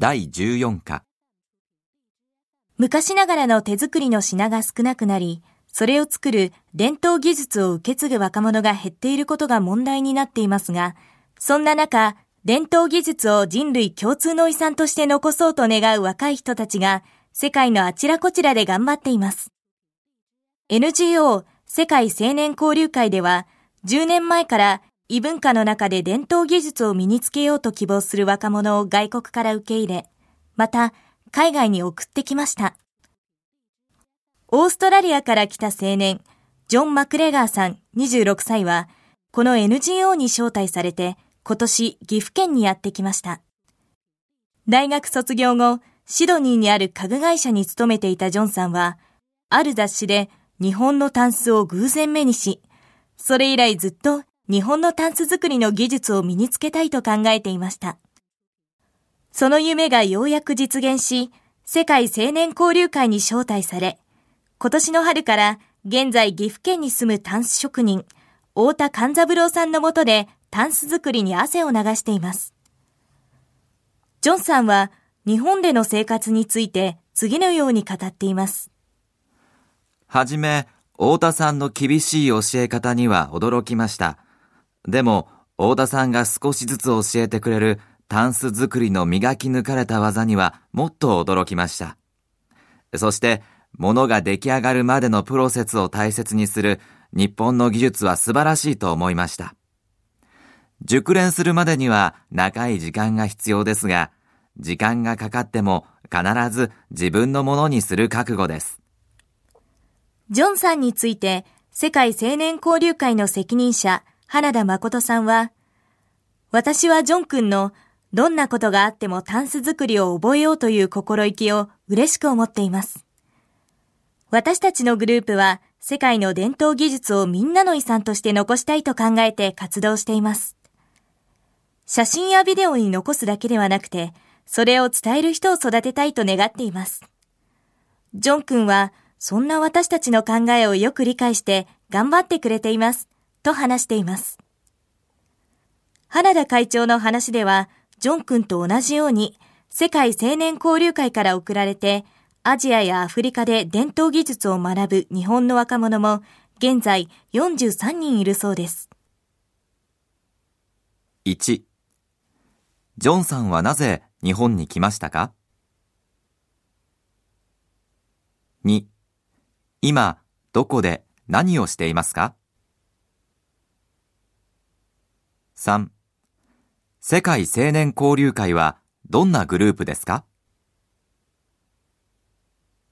第14課昔ながらの手作りの品が少なくなり、それを作る伝統技術を受け継ぐ若者が減っていることが問題になっていますが、そんな中、伝統技術を人類共通の遺産として残そうと願う若い人たちが、世界のあちらこちらで頑張っています。NGO 世界青年交流会では、10年前から異文化の中で伝統技術を身につけようと希望する若者を外国から受け入れ、また海外に送ってきました。オーストラリアから来た青年、ジョン・マクレガーさん26歳は、この NGO に招待されて、今年岐阜県にやってきました。大学卒業後、シドニーにある家具会社に勤めていたジョンさんは、ある雑誌で日本のタンスを偶然目にし、それ以来ずっと日本のタンス作りの技術を身につけたいと考えていました。その夢がようやく実現し、世界青年交流会に招待され、今年の春から現在岐阜県に住むタンス職人、太田勘三郎さんのもとでタンス作りに汗を流しています。ジョンさんは日本での生活について次のように語っています。はじめ、太田さんの厳しい教え方には驚きました。でも、太田さんが少しずつ教えてくれるタンス作りの磨き抜かれた技にはもっと驚きました。そして、物が出来上がるまでのプロセスを大切にする日本の技術は素晴らしいと思いました。熟練するまでには長い時間が必要ですが、時間がかかっても必ず自分のものにする覚悟です。ジョンさんについて世界青年交流会の責任者、原田誠さんは、私はジョン君のどんなことがあってもタンス作りを覚えようという心意気を嬉しく思っています。私たちのグループは世界の伝統技術をみんなの遺産として残したいと考えて活動しています。写真やビデオに残すだけではなくて、それを伝える人を育てたいと願っています。ジョン君は、そんな私たちの考えをよく理解して頑張ってくれています、と話しています。原田会長の話では、ジョン君と同じように、世界青年交流会から送られて、アジアやアフリカで伝統技術を学ぶ日本の若者も現在43人いるそうです。1ジョンさんはなぜ日本に来ましたか ?2 今どこで何をしていますか？?3 世界青年交流会はどんなグループですか？